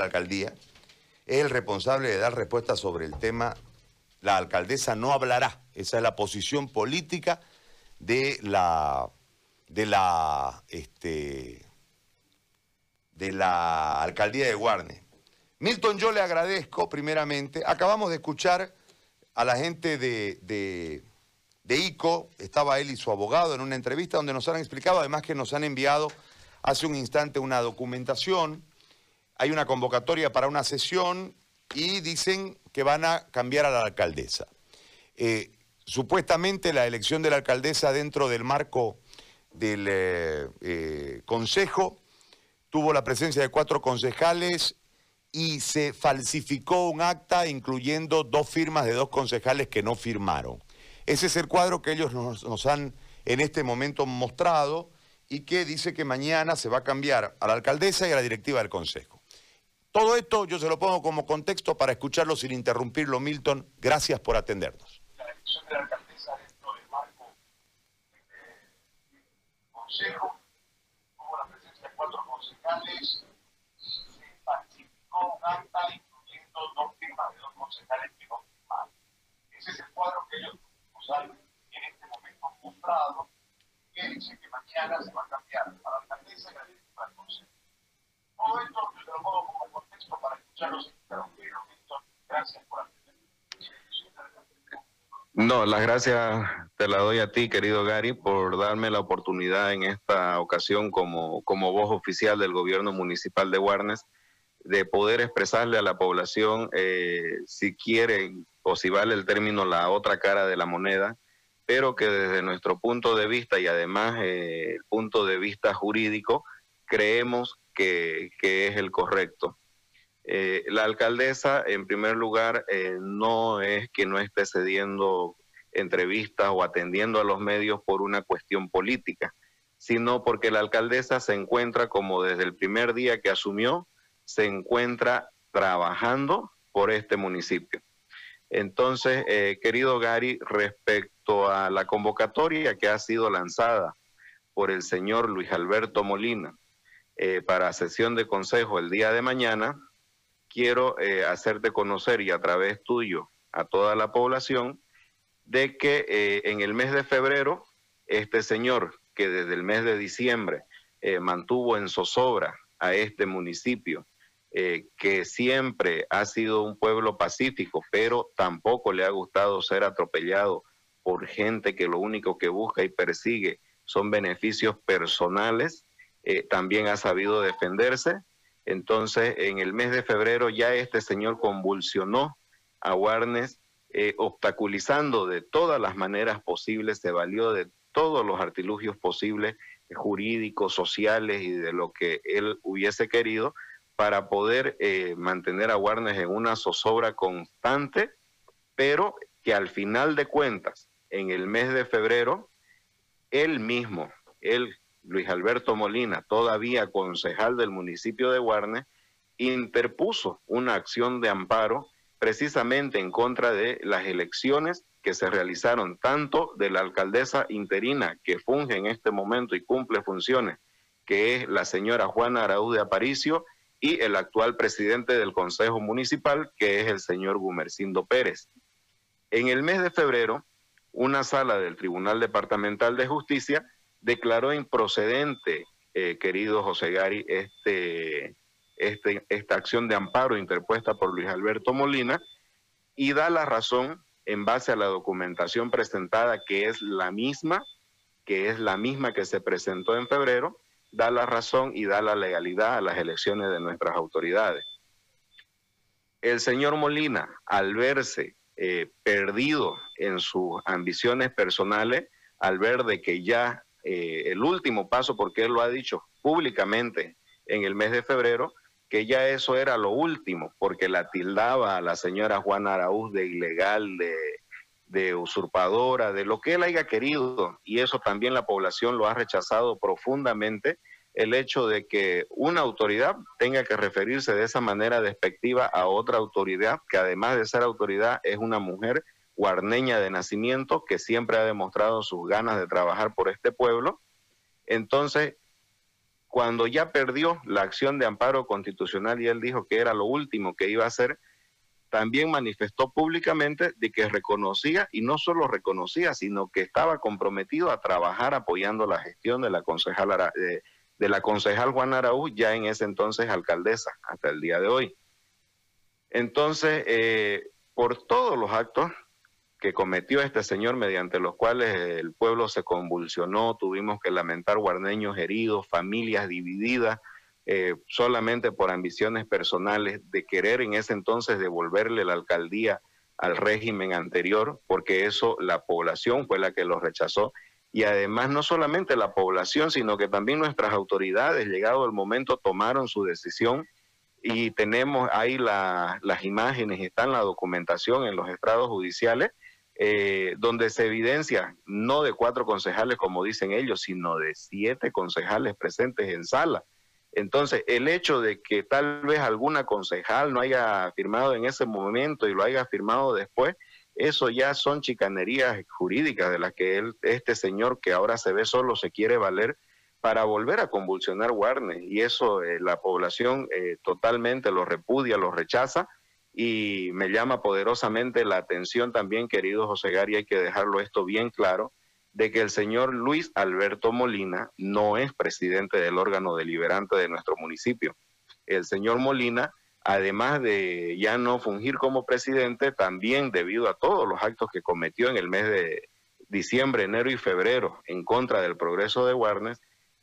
la alcaldía, es el responsable de dar respuesta sobre el tema. La alcaldesa no hablará. Esa es la posición política de la, de la, este, de la alcaldía de Guarne. Milton, yo le agradezco primeramente. Acabamos de escuchar a la gente de, de, de, ICO, estaba él y su abogado en una entrevista donde nos han explicado, además que nos han enviado hace un instante una documentación, hay una convocatoria para una sesión y dicen que van a cambiar a la alcaldesa. Eh, supuestamente la elección de la alcaldesa dentro del marco del eh, eh, Consejo tuvo la presencia de cuatro concejales y se falsificó un acta incluyendo dos firmas de dos concejales que no firmaron. Ese es el cuadro que ellos nos, han en este momento mostrado y que dice que mañana se va a cambiar a la alcaldesa y a la directiva del Consejo. Todo esto yo se lo pongo como contexto para escucharlo sin interrumpirlo, Milton. Gracias por atendernos. La elección de la alcaldesa dentro del marco del Consejo tuvo la presencia de cuatro concejales un acta incluyendo dos firmas de dos concejales que no firmaron. Ese es el cuadro que ellos nos han en este momento mostrado, que dice que mañana se va a cambiar para la alcaldesa y la directiva del consejo. Todo esto yo te lo pongo como para escucharlos Gracias por. No, las gracias te la doy a ti, querido Gary, por darme la oportunidad en esta ocasión como, como voz oficial del gobierno municipal de Guarnes de poder expresarle a la población eh, si quieren o si vale el término la otra cara de la moneda, pero que desde nuestro punto de vista y además eh, el punto de vista jurídico creemos que, es el correcto. Eh, la alcaldesa, en primer lugar, no es que no esté cediendo entrevistas o atendiendo a los medios por una cuestión política, sino porque la alcaldesa se encuentra como desde el primer día que asumió, se encuentra trabajando por este municipio. Entonces, eh, querido Gary, respecto a la convocatoria que ha sido lanzada por el señor Luis Alberto Molina eh, para sesión de consejo el día de mañana, quiero eh, hacerte conocer y a través tuyo a toda la población de que en el mes de febrero, este señor que desde el mes de diciembre mantuvo en zozobra a este municipio, eh, que siempre ha sido un pueblo pacífico, pero tampoco le ha gustado ser atropellado por gente que lo único que busca y persigue son beneficios personales, eh, también ha sabido defenderse. Entonces, en el mes de febrero ya este señor convulsionó a Warnes, eh, obstaculizando de todas las maneras posibles, se valió de todos los artilugios posibles, jurídicos, sociales y de lo que él hubiese querido, para poder eh, mantener a Warnes en una zozobra constante, pero que al final de cuentas, en el mes de febrero, él mismo, él, Luis Alberto Molina, todavía concejal del municipio de Guarnes, interpuso una acción de amparo precisamente en contra de las elecciones que se realizaron tanto de la alcaldesa interina que funge en este momento y cumple funciones, que es la señora Juana Araúz de Aparicio, y el actual presidente del Consejo Municipal, que es el señor Gumercindo Pérez. En el mes de febrero, una sala del Tribunal Departamental de Justicia declaró improcedente, eh, querido José Gari, este, este, esta acción de amparo interpuesta por Luis Alberto Molina y da la razón en base a la documentación presentada, que es la misma, que es la misma que se presentó en febrero, da la razón y da la legalidad a las elecciones de nuestras autoridades. El señor Molina, al verse eh, perdido en sus ambiciones personales, al ver de que ya eh, el último paso, porque él lo ha dicho públicamente en el mes de febrero, que ya eso era lo último, porque la tildaba a la señora Juana Araúz de ilegal, de, de usurpadora, de lo que él haya querido, y eso también la población lo ha rechazado profundamente, el hecho de que una autoridad tenga que referirse de esa manera despectiva a otra autoridad, que además de ser autoridad es una mujer guarneña de nacimiento que siempre ha demostrado sus ganas de trabajar por este pueblo. Entonces, cuando ya perdió la acción de amparo constitucional y él dijo que era lo último que iba a hacer, también manifestó públicamente de que reconocía, y no solo reconocía, sino que estaba comprometido a trabajar apoyando la gestión de la concejal, de, la concejal Juan Araúz, ya en ese entonces alcaldesa, hasta el día de hoy. Entonces, eh, por todos los actos que cometió este señor, mediante los cuales el pueblo se convulsionó, tuvimos que lamentar guarneños heridos, familias divididas, eh, solamente por ambiciones personales de querer en ese entonces devolverle la alcaldía al régimen anterior, porque eso la población fue la que lo rechazó. Y además no solamente la población, sino que también nuestras autoridades, llegado el momento, tomaron su decisión y tenemos ahí las imágenes, está en la documentación en los estrados judiciales, eh, donde se evidencia no de cuatro concejales como dicen ellos, sino de siete concejales presentes en sala. Entonces, el hecho de que tal vez alguna concejal no haya firmado en ese momento y lo haya firmado después, eso ya son chicanerías jurídicas de las que él, este señor que ahora se ve solo se quiere valer para volver a convulsionar Warner. Y eso eh, la población eh, totalmente lo repudia, lo rechaza. Y me llama poderosamente la atención también, querido José Gary, hay que dejarlo esto bien claro, de que el señor Luis Alberto Molina no es presidente del órgano deliberante de nuestro municipio. El señor Molina, además de ya no fungir como presidente, también debido a todos los actos que cometió en el mes de diciembre, enero y febrero en contra del progreso de Warnes,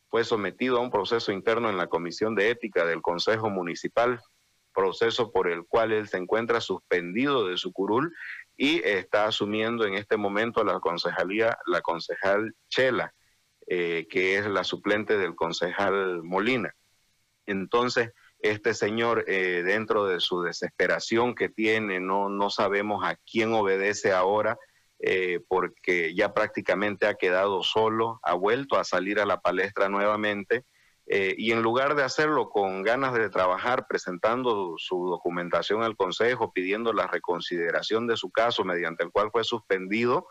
fue sometido a un proceso interno en la Comisión de Ética del Consejo Municipal, proceso por el cual él se encuentra suspendido de su curul y está asumiendo en este momento la concejalía, la concejal Chela, eh, que es la suplente del concejal Molina. Entonces, este señor, eh, dentro de su desesperación que tiene, no, no sabemos a quién obedece ahora, eh, porque ya prácticamente ha quedado solo, ha vuelto a salir a la palestra nuevamente eh, y en lugar de hacerlo con ganas de trabajar, presentando su documentación al Consejo, pidiendo la reconsideración de su caso, mediante el cual fue suspendido,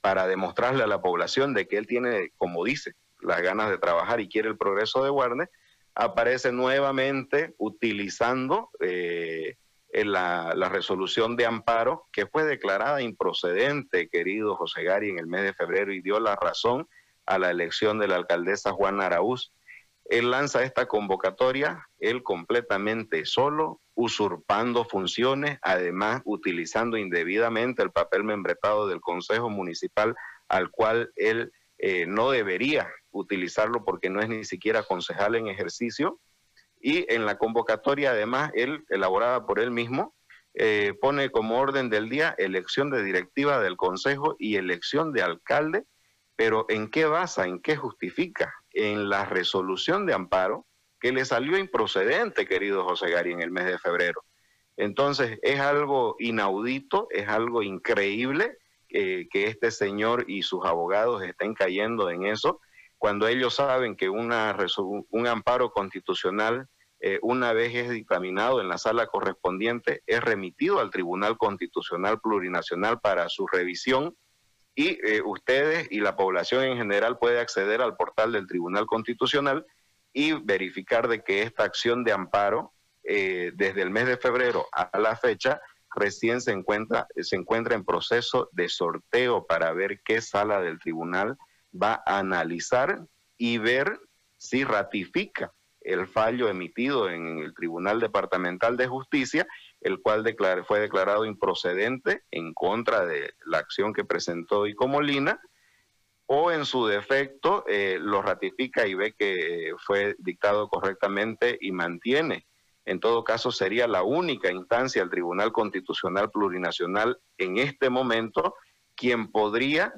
para demostrarle a la población de que él tiene, como dice, las ganas de trabajar y quiere el progreso de Warner, aparece nuevamente utilizando eh, la, la, resolución de amparo que fue declarada improcedente, querido José Gari, en el mes de febrero y dio la razón a la elección de la alcaldesa Juana Araúz él lanza esta convocatoria, él completamente solo, usurpando funciones, además utilizando indebidamente el papel membretado del Consejo Municipal, al cual él eh, no debería utilizarlo porque no es ni siquiera concejal en ejercicio. Y en la convocatoria, además, él, elaborada por él mismo, eh, pone como orden del día elección de directiva del Consejo y elección de alcalde, pero ¿en qué basa, en qué justifica? En la resolución de amparo que le salió improcedente, querido José Gari, en el mes de febrero. Entonces, es algo inaudito, es algo increíble eh, que este señor y sus abogados estén cayendo en eso, cuando ellos saben que una un amparo constitucional, eh, una vez es dictaminado en la sala correspondiente, es remitido al Tribunal Constitucional Plurinacional para su revisión y eh, ustedes y la población en general puede acceder al portal del Tribunal Constitucional y verificar de que esta acción de amparo eh, desde el mes de febrero a la fecha recién se encuentra, se encuentra en proceso de sorteo para ver qué sala del tribunal va a analizar y ver si ratifica el fallo emitido en el Tribunal Departamental de Justicia el cual fue declarado improcedente en contra de la acción que presentó Icomolina, o en su defecto eh, lo ratifica y ve que fue dictado correctamente y mantiene. En todo caso, sería la única instancia, el Tribunal Constitucional Plurinacional, en este momento, quien podría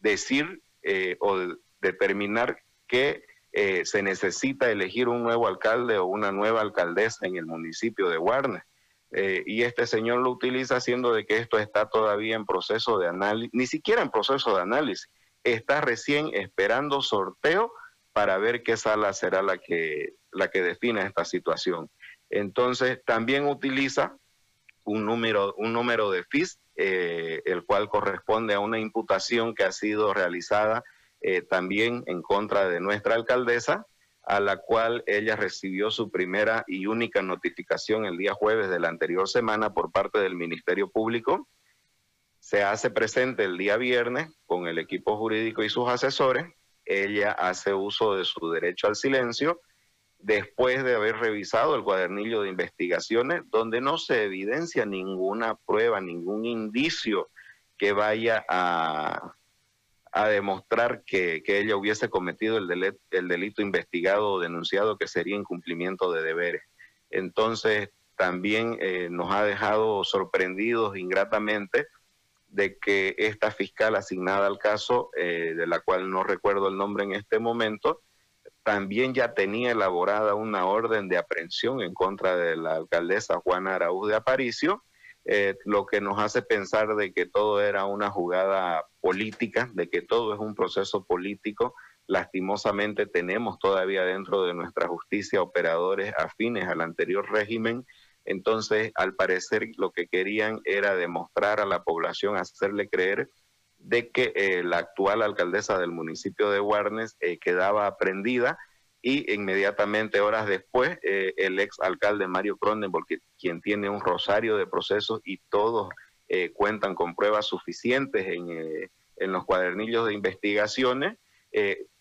decir eh, o determinar que eh, se necesita elegir un nuevo alcalde o una nueva alcaldesa en el municipio de Warner. Eh, y este señor lo utiliza haciendo de que esto está todavía en proceso de análisis, ni siquiera en proceso de análisis, está recién esperando sorteo para ver qué sala será la que, la que define esta situación. Entonces, también utiliza un número, un número de FIS, eh, el cual corresponde a una imputación que ha sido realizada eh, también en contra de nuestra alcaldesa, a la cual ella recibió su primera y única notificación el día jueves de la anterior semana por parte del Ministerio Público. Se hace presente el día viernes con el equipo jurídico y sus asesores. Ella hace uso de su derecho al silencio después de haber revisado el cuadernillo de investigaciones donde no se evidencia ninguna prueba, ningún indicio que vaya a, a demostrar que, ella hubiese cometido el, delito, el delito investigado o denunciado, que sería incumplimiento de deberes. Entonces, también eh, nos ha dejado sorprendidos ingratamente de que esta fiscal asignada al caso, eh, de la cual no recuerdo el nombre en este momento, también ya tenía elaborada una orden de aprehensión en contra de la alcaldesa Juana Araúz de Aparicio, eh, lo que nos hace pensar de que todo era una jugada política, de que todo es un proceso político. Lastimosamente tenemos todavía dentro de nuestra justicia operadores afines al anterior régimen. Entonces, al parecer, lo que querían era demostrar a la población, hacerle creer de que eh, la actual alcaldesa del municipio de Guarnes eh, quedaba aprendida y inmediatamente horas después eh, el ex alcalde Mario Cronenberg, quien tiene un rosario de procesos y todos eh, cuentan con pruebas suficientes en, eh, en, los cuadernillos de investigaciones,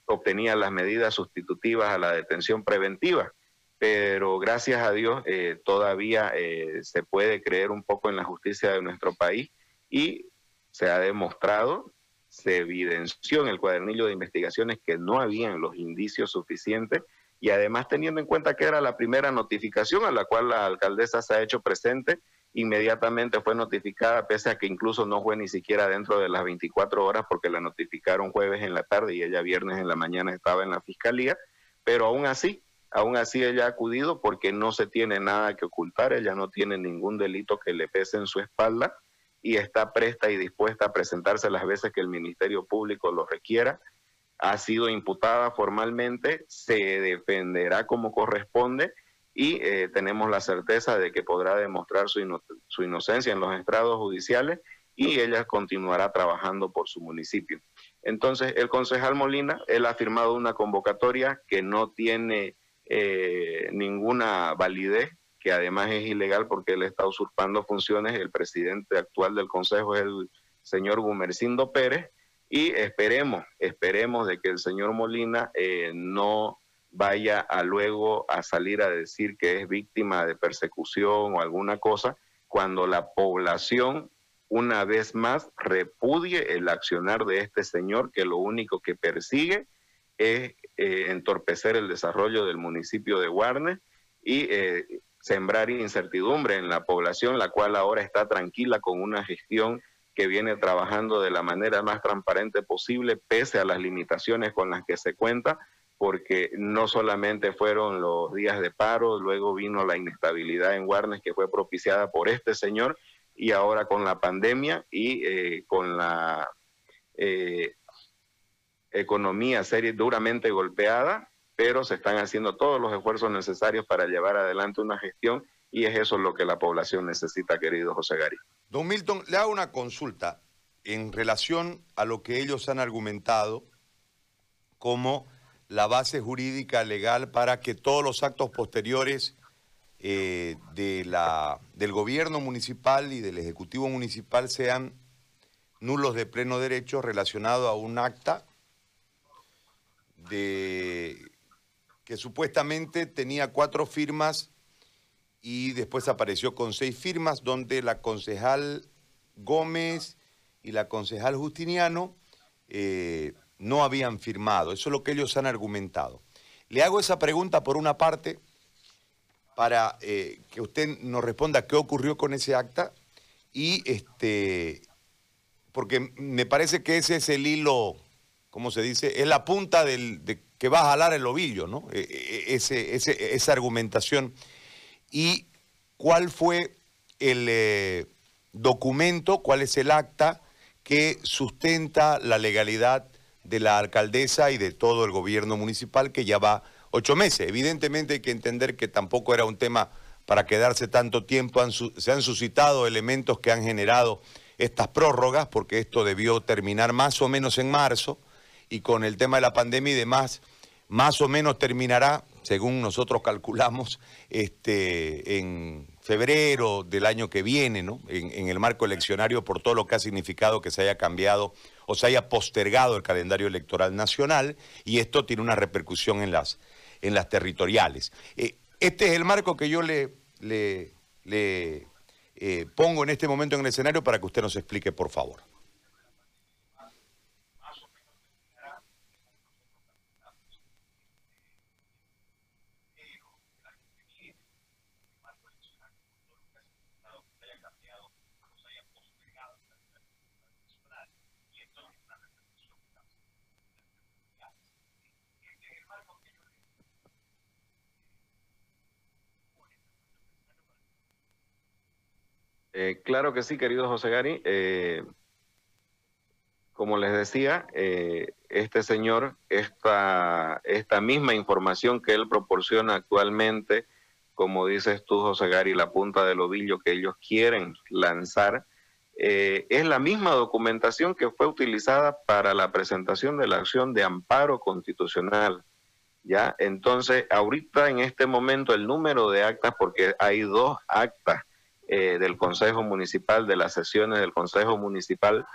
obtenía las medidas sustitutivas a la detención preventiva. Pero gracias a Dios todavía se puede creer un poco en la justicia de nuestro país y se ha demostrado se evidenció en el cuadernillo de investigaciones que no habían los indicios suficientes y además teniendo en cuenta que era la primera notificación a la cual la alcaldesa se ha hecho presente, inmediatamente fue notificada, pese a que incluso no fue ni siquiera dentro de las 24 horas porque la notificaron jueves en la tarde y ella viernes en la mañana estaba en la fiscalía, pero aún así, aún así ella ha acudido porque no se tiene nada que ocultar, ella no tiene ningún delito que le pese en su espalda y está presta y dispuesta a presentarse las veces que el Ministerio Público lo requiera. Ha sido imputada formalmente, se defenderá como corresponde y eh, tenemos la certeza de que podrá demostrar su, su inocencia en los estrados judiciales y ella continuará trabajando por su municipio. Entonces, el concejal Molina, él ha firmado una convocatoria que no tiene eh, ninguna validez además es ilegal porque él está usurpando funciones. El presidente actual del Consejo es el señor Gumercindo Pérez y esperemos, esperemos de que el señor Molina eh, no vaya a luego a salir a decir que es víctima de persecución o alguna cosa, cuando la población una vez más repudie el accionar de este señor que lo único que persigue es eh, entorpecer el desarrollo del municipio de Guarne y eh, sembrar incertidumbre en la población, la cual ahora está tranquila con una gestión que viene trabajando de la manera más transparente posible, pese a las limitaciones con las que se cuenta, porque no solamente fueron los días de paro, luego vino la inestabilidad en Guarnes que fue propiciada por este señor, y ahora con la pandemia y eh, con la eh, economía serie, duramente golpeada, pero se están haciendo todos los esfuerzos necesarios para llevar adelante una gestión y es eso lo que la población necesita, querido José Gary. Don Milton, le hago una consulta en relación a lo que ellos han argumentado como la base jurídica legal para que todos los actos posteriores eh, del gobierno municipal y del ejecutivo municipal sean nulos de pleno derecho relacionado a un acta de que supuestamente tenía cuatro firmas y después apareció con seis firmas, donde la concejal Gómez y la concejal Justiniano eh, no habían firmado. Eso es lo que ellos han argumentado. Le hago esa pregunta por una parte para eh, que usted nos responda qué ocurrió con ese acta y este porque me parece que ese es el hilo, ¿cómo se dice? Es la punta del, de que va a jalar el ovillo, ¿no? E, e, ese, esa argumentación. ¿Y cuál fue el eh, documento, cuál es el acta que sustenta la legalidad de la alcaldesa y de todo el gobierno municipal que ya va ocho meses? Evidentemente hay que entender que tampoco era un tema para quedarse tanto tiempo, se han suscitado elementos que han generado estas prórrogas, porque esto debió terminar más o menos en marzo, y con el tema de la pandemia y demás, más o menos terminará, según nosotros calculamos, este, en febrero del año que viene, ¿no? En, el marco eleccionario, por todo lo que ha significado que se haya cambiado o se haya postergado el calendario electoral nacional, y esto tiene una repercusión en las, en las territoriales. Eh, este es el marco que yo le, le, eh, pongo en este momento en el escenario para que usted nos explique, por favor. Eh, claro que sí, querido José Gari. Eh, como les decía, eh, este señor, esta, esta misma información que él proporciona actualmente, como dices tú, José Gari, la punta del ovillo que ellos quieren lanzar, es la misma documentación que fue utilizada para la presentación de la acción de amparo constitucional. ¿ya? Entonces, ahorita en este momento el número de actas, porque hay dos actas eh, del Consejo Municipal, de las sesiones del Consejo Municipal,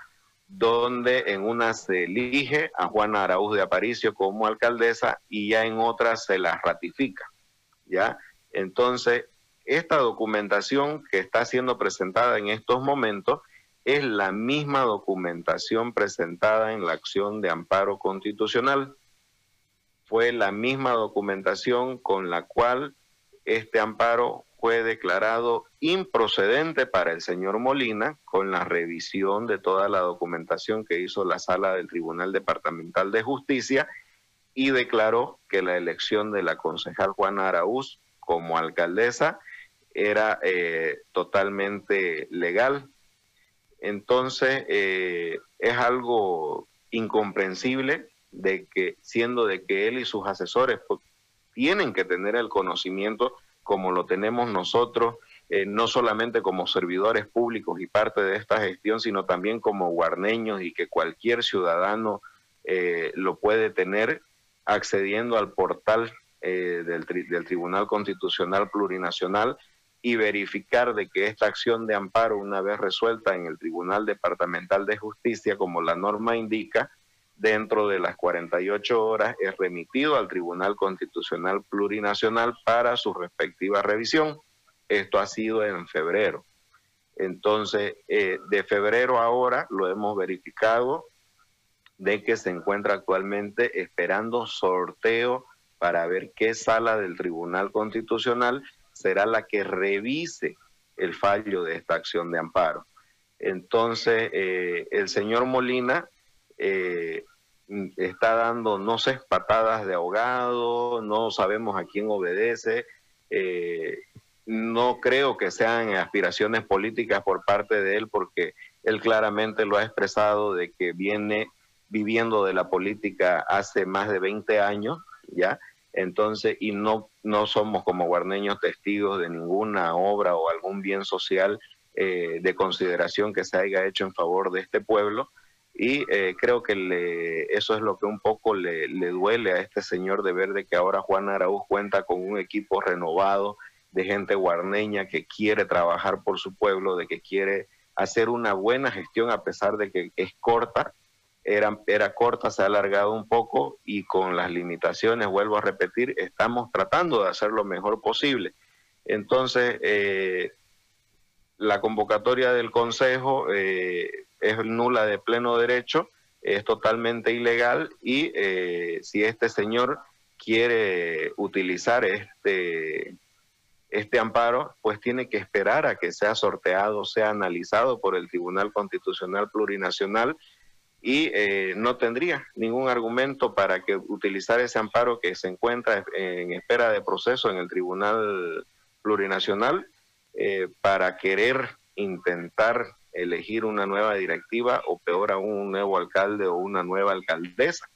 donde en una se elige a Juana Araúz de Aparicio como alcaldesa y ya en otra se la ratifica. ¿ya? Entonces, esta documentación que está siendo presentada en estos momentos es la misma documentación presentada en la acción de amparo constitucional. Fue la misma documentación con la cual este amparo fue declarado improcedente para el señor Molina con la revisión de toda la documentación que hizo la sala del Tribunal Departamental de Justicia y declaró que la elección de la concejal Juana Araúz como alcaldesa era eh, totalmente legal. Entonces, eh, es algo incomprensible de que, siendo de que él y sus asesores pues, tienen que tener el conocimiento como lo tenemos nosotros, eh, no solamente como servidores públicos y parte de esta gestión, sino también como guarneños y que cualquier ciudadano eh, lo puede tener accediendo al portal eh, del, del Tribunal Constitucional Plurinacional y verificar de que esta acción de amparo, una vez resuelta en el Tribunal Departamental de Justicia, como la norma indica, dentro de las 48 horas es remitido al Tribunal Constitucional Plurinacional para su respectiva revisión. Esto ha sido en febrero. Entonces, eh, de febrero ahora lo hemos verificado de que se encuentra actualmente esperando sorteo para ver qué sala del Tribunal Constitucional será la que revise el fallo de esta acción de amparo. Entonces, eh, el señor Molina eh, está dando, no sé, patadas de ahogado, no sabemos a quién obedece. Eh, no creo que sean aspiraciones políticas por parte de él, porque él claramente lo ha expresado de que viene viviendo de la política hace más de 20 años, ¿ya? Entonces, y no, no somos como guarneños testigos de ninguna obra o algún bien social eh, de consideración que se haya hecho en favor de este pueblo y eh, creo que le, eso es lo que un poco le, le, duele a este señor de ver que ahora Juan Araúz cuenta con un equipo renovado de gente guarneña que quiere trabajar por su pueblo, de que quiere hacer una buena gestión a pesar de que es corta, era, era corta, se ha alargado un poco y con las limitaciones, vuelvo a repetir, estamos tratando de hacer lo mejor posible. Entonces, eh, la convocatoria del Consejo eh, es nula de pleno derecho, es totalmente ilegal y eh, si este señor quiere utilizar este, este amparo, pues tiene que esperar a que sea sorteado, sea analizado por el Tribunal Constitucional Plurinacional y eh, no tendría ningún argumento para que utilizar ese amparo que se encuentra en espera de proceso en el Tribunal Plurinacional eh, para querer intentar elegir una nueva directiva o peor aún un nuevo alcalde o una nueva alcaldesa.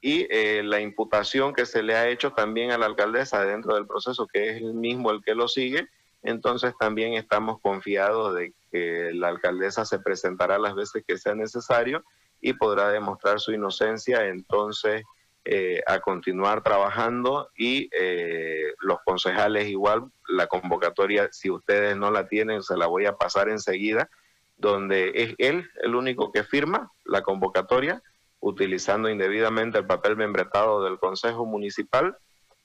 Y eh, la imputación que se le ha hecho también a la alcaldesa dentro del proceso, que es el mismo el que lo sigue, entonces también estamos confiados de que la alcaldesa se presentará las veces que sea necesario y podrá demostrar su inocencia. Entonces, eh, a continuar trabajando y eh, los concejales igual, la convocatoria, si ustedes no la tienen, se la voy a pasar enseguida, donde es él el único que firma la convocatoria, utilizando indebidamente el papel membretado del Consejo Municipal.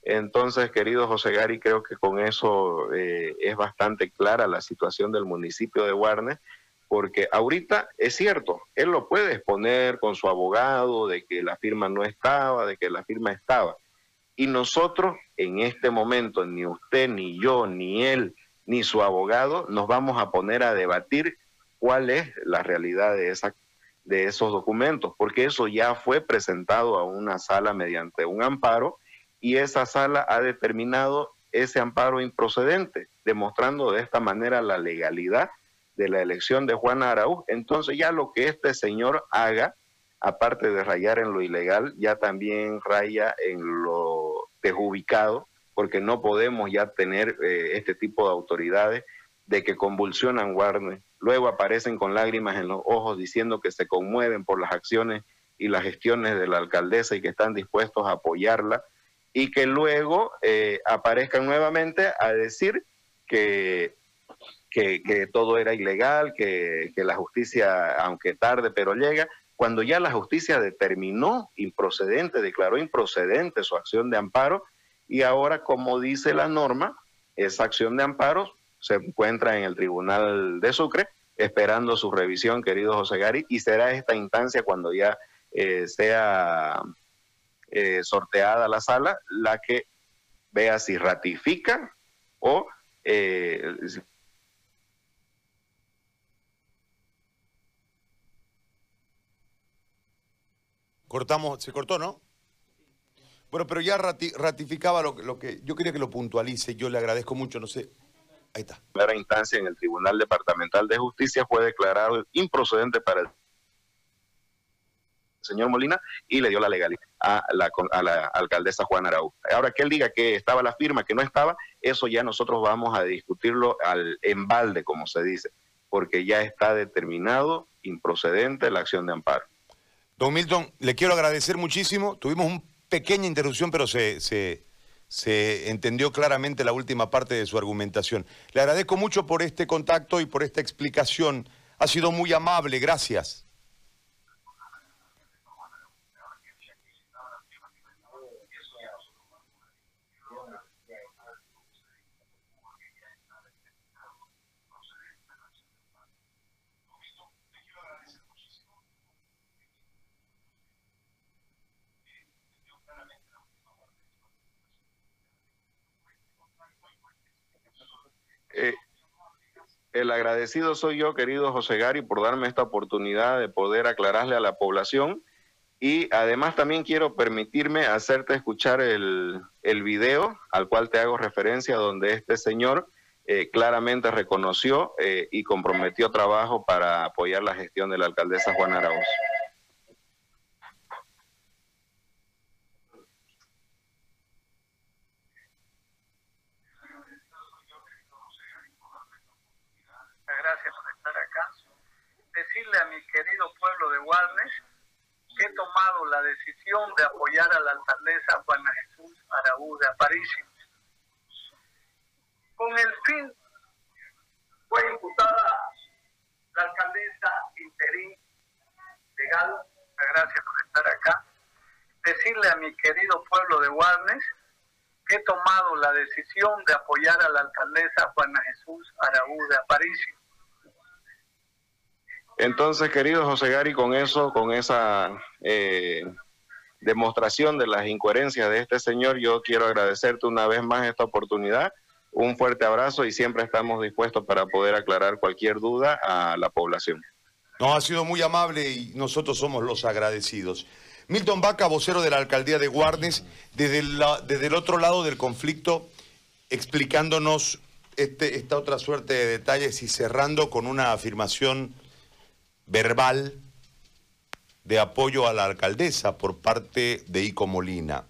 Entonces, querido José Gary, creo que con eso eh, es bastante clara la situación del municipio de Guarnes porque ahorita es cierto, él lo puede exponer con su abogado de que la firma no estaba, de que la firma estaba. Y nosotros en este momento, ni usted, ni yo, ni él, ni su abogado, nos vamos a poner a debatir cuál es la realidad de, esa, de esos documentos, porque eso ya fue presentado a una sala mediante un amparo y esa sala ha determinado ese amparo improcedente, demostrando de esta manera la legalidad de la elección de Juan Araúz. Entonces ya lo que este señor haga, aparte de rayar en lo ilegal, ya también raya en lo desubicado, porque no podemos ya tener eh, este tipo de autoridades de que convulsionan Guarne, luego aparecen con lágrimas en los ojos diciendo que se conmueven por las acciones y las gestiones de la alcaldesa y que están dispuestos a apoyarla, y que luego eh, aparezcan nuevamente a decir que que, todo era ilegal, que, la justicia, aunque tarde, pero llega, cuando ya la justicia determinó improcedente, declaró improcedente su acción de amparo, y ahora, como dice la norma, esa acción de amparo se encuentra en el Tribunal de Sucre, esperando su revisión, querido José Gari, y será esta instancia cuando ya eh, sea eh, sorteada la sala la que vea si ratifica o eh, Cortamos, se cortó, ¿no? Bueno, pero ya ratificaba lo, que yo quería que lo puntualice. Yo le agradezco mucho, no sé. Ahí está. Primera instancia en el Tribunal Departamental de Justicia fue declarado improcedente para el señor Molina y le dio la legalidad a la, alcaldesa Juana Araújo. Ahora que él diga que estaba la firma, que no estaba, eso ya nosotros vamos a discutirlo al embalde, como se dice, porque ya está determinado improcedente la acción de amparo. Don Milton, le quiero agradecer muchísimo. Tuvimos una pequeña interrupción, pero se, se, entendió claramente la última parte de su argumentación. Le agradezco mucho por este contacto y por esta explicación. Ha sido muy amable, gracias. Eh, el agradecido soy yo, querido José Gary, por darme esta oportunidad de poder aclararle a la población. Y además también quiero permitirme hacerte escuchar el, el video al cual te hago referencia, donde este señor eh, claramente reconoció eh, y comprometió trabajo para apoyar la gestión de la alcaldesa Juana Arauz. a mi querido pueblo de Guarnes he tomado la decisión de apoyar a la alcaldesa Juana Jesús Araúz de Aparicio. Con el fin, fue imputada la alcaldesa interín legal, gracias por estar acá, decirle a mi querido pueblo de Guarnes que he tomado la decisión de apoyar a la alcaldesa Juana Jesús Araúz de Aparicio entonces, querido José Gary, con eso, con esa eh, demostración de las incoherencias de este señor, yo quiero agradecerte una vez más esta oportunidad. Un fuerte abrazo y siempre estamos dispuestos para poder aclarar cualquier duda a la población. No, ha sido muy amable y nosotros somos los agradecidos. Milton Vaca, vocero de la alcaldía de Guarnes, desde, desde el otro lado del conflicto, explicándonos este, esta otra suerte de detalles y cerrando con una afirmación verbal de apoyo a la alcaldesa por parte de Ico Molina.